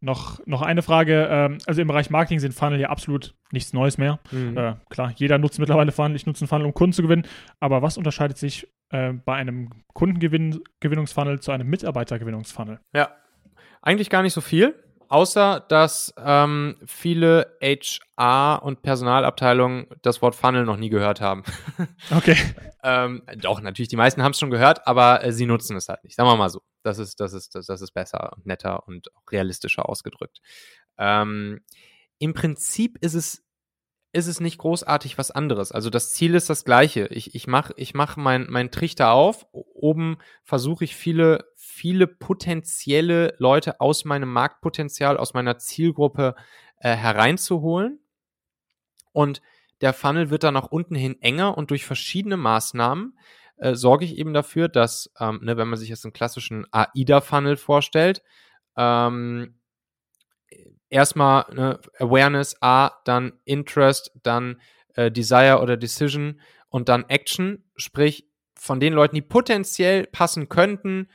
noch, noch eine Frage. Ähm, also im Bereich Marketing sind Funnel ja absolut nichts Neues mehr. Mhm. Äh, klar, jeder nutzt mittlerweile Funnel. Ich nutze einen Funnel, um Kunden zu gewinnen. Aber was unterscheidet sich äh, bei einem Kundengewinnungsfunnel zu einem Mitarbeitergewinnungsfunnel? Ja, eigentlich gar nicht so viel. Außer, dass ähm, viele HR- und Personalabteilungen das Wort Funnel noch nie gehört haben. Okay. ähm, doch, natürlich, die meisten haben es schon gehört, aber äh, sie nutzen es halt nicht. Sagen wir mal so. Das ist, das ist, das, das ist besser und netter und auch realistischer ausgedrückt. Ähm, Im Prinzip ist es ist es nicht großartig was anderes. Also das Ziel ist das gleiche. Ich, ich mache ich mach meinen mein Trichter auf. Oben versuche ich viele, viele potenzielle Leute aus meinem Marktpotenzial, aus meiner Zielgruppe äh, hereinzuholen. Und der Funnel wird dann nach unten hin enger und durch verschiedene Maßnahmen äh, sorge ich eben dafür, dass, ähm, ne, wenn man sich jetzt einen klassischen AIDA-Funnel vorstellt, ähm, erstmal ne, Awareness, A, dann Interest, dann äh, Desire oder Decision und dann Action, sprich von den Leuten, die potenziell passen könnten,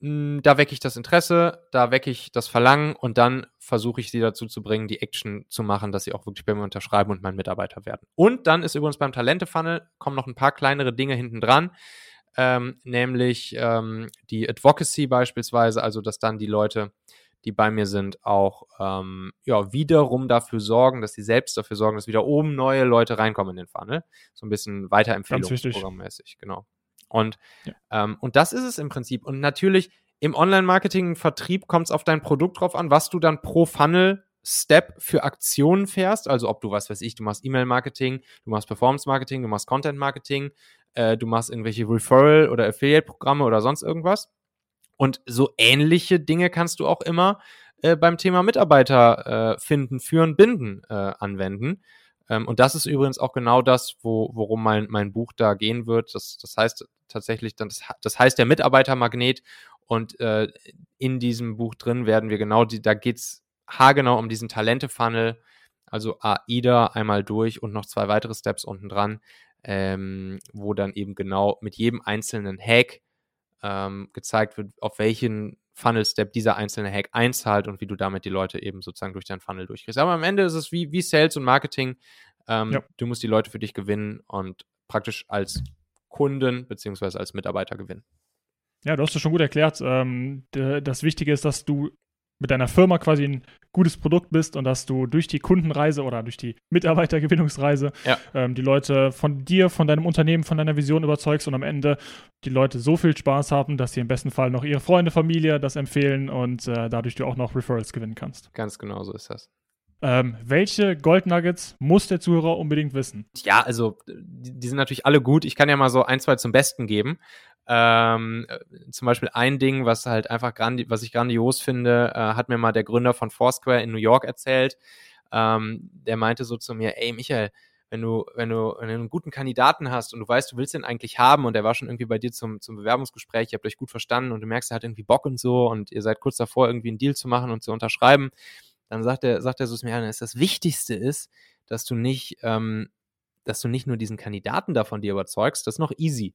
hm, da wecke ich das Interesse, da wecke ich das Verlangen und dann versuche ich sie dazu zu bringen, die Action zu machen, dass sie auch wirklich bei mir unterschreiben und mein Mitarbeiter werden. Und dann ist übrigens beim Talente-Funnel kommen noch ein paar kleinere Dinge hinten dran. Ähm, nämlich ähm, die Advocacy beispielsweise, also dass dann die Leute die bei mir sind, auch ähm, ja, wiederum dafür sorgen, dass sie selbst dafür sorgen, dass wieder oben neue Leute reinkommen in den Funnel. So ein bisschen Weiterempfehlungsprogrammmäßig, genau. Und, ja. ähm, und das ist es im Prinzip. Und natürlich im Online-Marketing, Vertrieb kommt es auf dein Produkt drauf an, was du dann pro Funnel Step für Aktionen fährst. Also ob du, was weiß ich, du machst E-Mail-Marketing, du machst Performance-Marketing, du machst Content-Marketing, äh, du machst irgendwelche Referral- oder Affiliate-Programme oder sonst irgendwas. Und so ähnliche Dinge kannst du auch immer äh, beim Thema Mitarbeiter äh, finden, führen, binden äh, anwenden. Ähm, und das ist übrigens auch genau das, wo, worum mein, mein Buch da gehen wird. Das, das heißt tatsächlich dann, das, das heißt der Mitarbeitermagnet. Und äh, in diesem Buch drin werden wir genau, die, da geht's haargenau um diesen Talente-Funnel, also AIDA einmal durch und noch zwei weitere Steps unten dran, ähm, wo dann eben genau mit jedem einzelnen Hack ähm, gezeigt wird, auf welchen Funnel-Step dieser einzelne Hack einzahlt und wie du damit die Leute eben sozusagen durch deinen Funnel durchkriegst. Aber am Ende ist es wie, wie Sales und Marketing. Ähm, ja. Du musst die Leute für dich gewinnen und praktisch als Kunden beziehungsweise als Mitarbeiter gewinnen. Ja, du hast es schon gut erklärt. Ähm, das Wichtige ist, dass du mit deiner Firma quasi ein gutes Produkt bist und dass du durch die Kundenreise oder durch die Mitarbeitergewinnungsreise ja. ähm, die Leute von dir, von deinem Unternehmen, von deiner Vision überzeugst und am Ende die Leute so viel Spaß haben, dass sie im besten Fall noch ihre Freunde, Familie das empfehlen und äh, dadurch du auch noch Referrals gewinnen kannst. Ganz genau so ist das. Ähm, welche Gold Nuggets muss der Zuhörer unbedingt wissen? Ja, also die, die, sind natürlich alle gut. Ich kann ja mal so ein, zwei zum Besten geben. Ähm, äh, zum Beispiel ein Ding, was halt einfach grandi was ich grandios finde, äh, hat mir mal der Gründer von Foursquare in New York erzählt. Ähm, der meinte so zu mir, ey Michael, wenn du, wenn du, einen guten Kandidaten hast und du weißt, du willst den eigentlich haben und der war schon irgendwie bei dir zum, zum Bewerbungsgespräch, ihr habt euch gut verstanden und du merkst, er hat irgendwie Bock und so und ihr seid kurz davor, irgendwie einen Deal zu machen und zu unterschreiben, dann sagt er, sagt er so zu mir, das Wichtigste ist, dass du nicht, ähm, dass du nicht nur diesen Kandidaten davon dir überzeugst, das ist noch easy.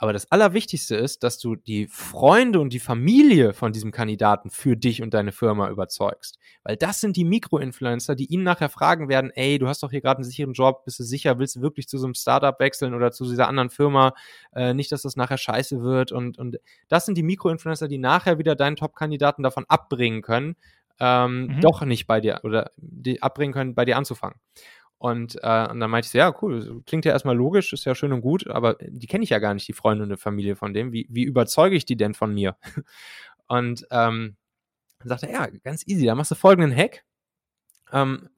Aber das Allerwichtigste ist, dass du die Freunde und die Familie von diesem Kandidaten für dich und deine Firma überzeugst. Weil das sind die Mikroinfluencer, die ihn nachher fragen werden, ey, du hast doch hier gerade einen sicheren Job, bist du sicher, willst du wirklich zu so einem Startup wechseln oder zu dieser anderen Firma? Äh, nicht, dass das nachher scheiße wird. Und, und das sind die Mikroinfluencer, die nachher wieder deinen Top-Kandidaten davon abbringen können, ähm, mhm. doch nicht bei dir oder die abbringen können, bei dir anzufangen. Und, äh, und dann meinte ich so, ja, cool, klingt ja erstmal logisch, ist ja schön und gut, aber die kenne ich ja gar nicht, die Freunde und die Familie von dem. Wie, wie überzeuge ich die denn von mir? Und ähm, dann sagte er, ja, ganz easy, da machst du folgenden Hack. Ähm,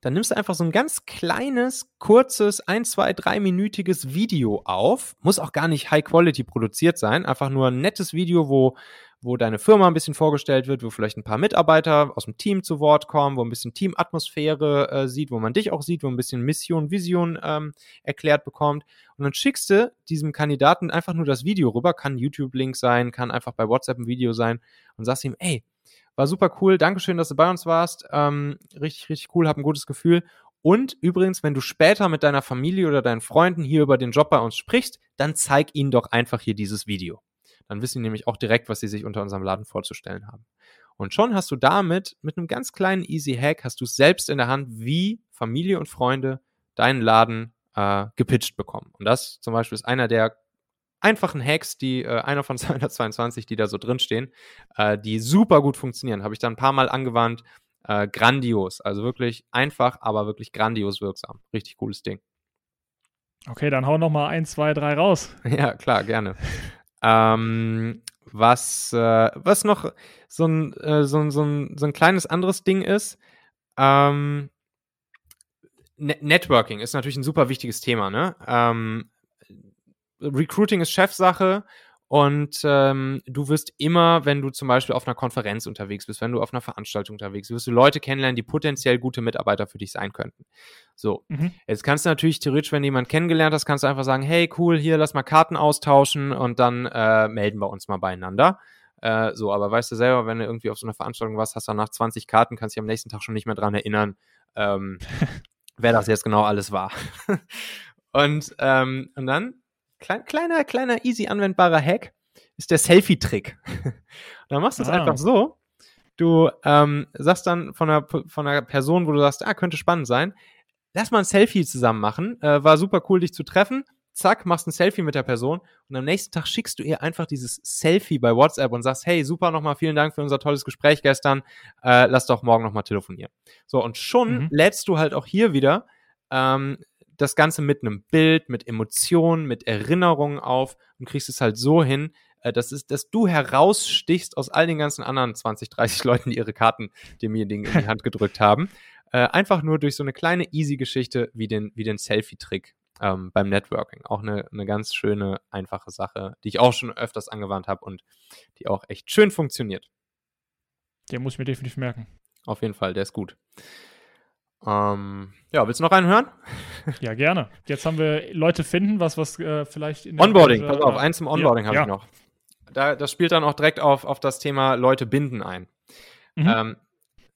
dann nimmst du einfach so ein ganz kleines, kurzes, ein, zwei, dreiminütiges Video auf. Muss auch gar nicht High Quality produziert sein. Einfach nur ein nettes Video, wo wo deine Firma ein bisschen vorgestellt wird, wo vielleicht ein paar Mitarbeiter aus dem Team zu Wort kommen, wo ein bisschen Teamatmosphäre äh, sieht, wo man dich auch sieht, wo ein bisschen Mission, Vision ähm, erklärt bekommt. Und dann schickst du diesem Kandidaten einfach nur das Video rüber, kann YouTube-Link sein, kann einfach bei WhatsApp ein Video sein und sagst ihm, ey, war super cool, Dankeschön, dass du bei uns warst, ähm, richtig, richtig cool, hab ein gutes Gefühl. Und übrigens, wenn du später mit deiner Familie oder deinen Freunden hier über den Job bei uns sprichst, dann zeig ihnen doch einfach hier dieses Video. Dann wissen die nämlich auch direkt, was sie sich unter unserem Laden vorzustellen haben. Und schon hast du damit mit einem ganz kleinen Easy Hack hast du selbst in der Hand, wie Familie und Freunde deinen Laden äh, gepitcht bekommen. Und das zum Beispiel ist einer der einfachen Hacks, die äh, einer von 222, die da so drinstehen, äh, die super gut funktionieren. Habe ich dann ein paar Mal angewandt. Äh, grandios. Also wirklich einfach, aber wirklich grandios wirksam. Richtig cooles Ding. Okay, dann hau noch mal ein, zwei, drei raus. Ja, klar, gerne. Ähm, was, äh, was noch so ein, äh, so, so, ein, so ein kleines anderes Ding ist, ähm, Networking ist natürlich ein super wichtiges Thema. Ne? Ähm, Recruiting ist Chefsache und ähm, du wirst immer, wenn du zum Beispiel auf einer Konferenz unterwegs bist, wenn du auf einer Veranstaltung unterwegs bist, wirst du Leute kennenlernen, die potenziell gute Mitarbeiter für dich sein könnten. So, mhm. jetzt kannst du natürlich theoretisch, wenn du jemanden kennengelernt hast, kannst du einfach sagen, hey, cool, hier, lass mal Karten austauschen und dann äh, melden wir uns mal beieinander. Äh, so, aber weißt du selber, wenn du irgendwie auf so einer Veranstaltung warst, hast du danach 20 Karten, kannst dich am nächsten Tag schon nicht mehr dran erinnern, ähm, wer das jetzt genau alles war. und, ähm, und dann, klein, kleiner, kleiner, easy anwendbarer Hack ist der Selfie-Trick. dann machst du es ah. einfach so. Du ähm, sagst dann von einer, von einer Person, wo du sagst, ah, könnte spannend sein, lass mal ein Selfie zusammen machen. Äh, war super cool, dich zu treffen. Zack, machst ein Selfie mit der Person und am nächsten Tag schickst du ihr einfach dieses Selfie bei WhatsApp und sagst, hey, super, nochmal vielen Dank für unser tolles Gespräch gestern. Äh, lass doch morgen nochmal telefonieren. So, und schon mhm. lädst du halt auch hier wieder ähm, das Ganze mit einem Bild, mit Emotionen, mit Erinnerungen auf und kriegst es halt so hin, äh, das ist, dass du herausstichst aus all den ganzen anderen 20, 30 Leuten, die ihre Karten demjenigen in die Hand gedrückt haben. Äh, einfach nur durch so eine kleine easy Geschichte wie den, wie den Selfie-Trick ähm, beim Networking. Auch eine, eine ganz schöne, einfache Sache, die ich auch schon öfters angewandt habe und die auch echt schön funktioniert. Der muss ich mir definitiv merken. Auf jeden Fall, der ist gut. Ähm, ja, willst du noch einen hören? Ja, gerne. Jetzt haben wir Leute finden, was, was äh, vielleicht in der Onboarding, Weise, pass auf, eins zum Onboarding ja, habe ja. ich noch. Da, das spielt dann auch direkt auf, auf das Thema Leute binden ein. Mhm. Ähm,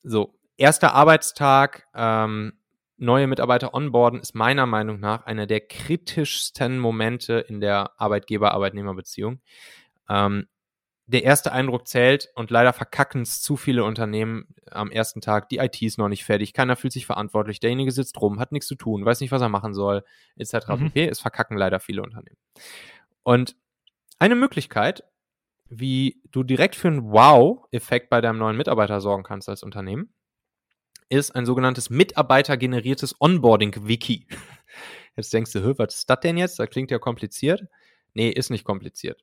so, erster Arbeitstag, ähm, neue Mitarbeiter onboarden, ist meiner Meinung nach einer der kritischsten Momente in der Arbeitgeber-Arbeitnehmer-Beziehung. Ähm, der erste Eindruck zählt und leider verkacken es zu viele Unternehmen am ersten Tag. Die IT ist noch nicht fertig, keiner fühlt sich verantwortlich, derjenige sitzt rum, hat nichts zu tun, weiß nicht, was er machen soll, etc. Mhm. pp. Es verkacken leider viele Unternehmen. Und eine Möglichkeit, wie du direkt für einen Wow-Effekt bei deinem neuen Mitarbeiter sorgen kannst als Unternehmen, ist ein sogenanntes mitarbeitergeneriertes Onboarding-Wiki. Jetzt denkst du, was ist das denn jetzt? Das klingt ja kompliziert. Nee, ist nicht kompliziert.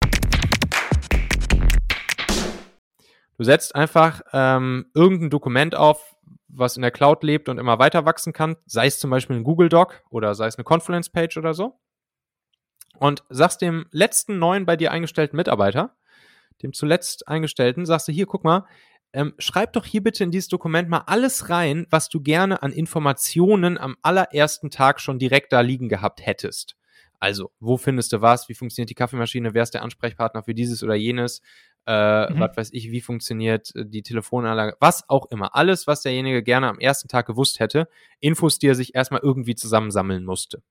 Du setzt einfach ähm, irgendein Dokument auf, was in der Cloud lebt und immer weiter wachsen kann, sei es zum Beispiel ein Google Doc oder sei es eine Confluence-Page oder so. Und sagst dem letzten neuen bei dir eingestellten Mitarbeiter, dem zuletzt eingestellten, sagst du hier, guck mal, ähm, schreib doch hier bitte in dieses Dokument mal alles rein, was du gerne an Informationen am allerersten Tag schon direkt da liegen gehabt hättest. Also, wo findest du was? Wie funktioniert die Kaffeemaschine? Wer ist der Ansprechpartner für dieses oder jenes? Äh, mhm. Was weiß ich, wie funktioniert äh, die Telefonanlage? Was auch immer. Alles, was derjenige gerne am ersten Tag gewusst hätte. Infos, die er sich erstmal irgendwie zusammensammeln musste.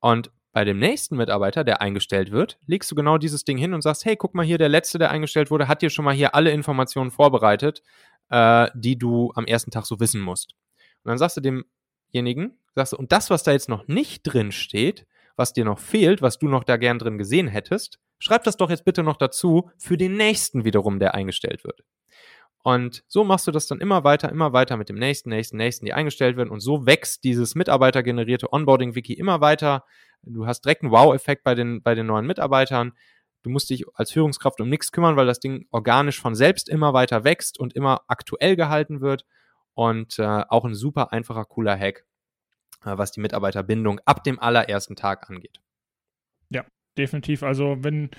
Und bei dem nächsten Mitarbeiter, der eingestellt wird, legst du genau dieses Ding hin und sagst, hey, guck mal hier, der letzte, der eingestellt wurde, hat dir schon mal hier alle Informationen vorbereitet, äh, die du am ersten Tag so wissen musst. Und dann sagst du demjenigen, sagst du, und das, was da jetzt noch nicht drin steht, was dir noch fehlt, was du noch da gern drin gesehen hättest, schreib das doch jetzt bitte noch dazu für den nächsten wiederum, der eingestellt wird. Und so machst du das dann immer weiter, immer weiter mit dem nächsten, nächsten, nächsten, die eingestellt werden. Und so wächst dieses mitarbeitergenerierte Onboarding-Wiki immer weiter. Du hast direkt einen Wow-Effekt bei den, bei den neuen Mitarbeitern. Du musst dich als Führungskraft um nichts kümmern, weil das Ding organisch von selbst immer weiter wächst und immer aktuell gehalten wird. Und äh, auch ein super einfacher, cooler Hack, äh, was die Mitarbeiterbindung ab dem allerersten Tag angeht. Definitiv. Also wenn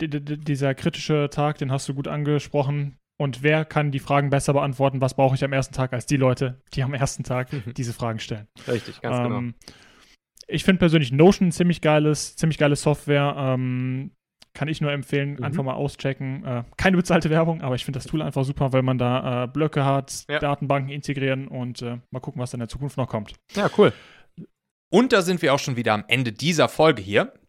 dieser kritische Tag, den hast du gut angesprochen, und wer kann die Fragen besser beantworten, was brauche ich am ersten Tag, als die Leute, die am ersten Tag diese Fragen stellen. Richtig, ganz genau. ähm, genau. Ich finde persönlich Notion ziemlich geiles, ziemlich geile Software. Ähm, kann ich nur empfehlen, mhm. einfach mal auschecken. Äh, keine bezahlte Werbung, aber ich finde das Tool einfach super, weil man da äh, Blöcke hat, ja. Datenbanken integrieren und äh, mal gucken, was in der Zukunft noch kommt. Ja, cool. Und da sind wir auch schon wieder am Ende dieser Folge hier.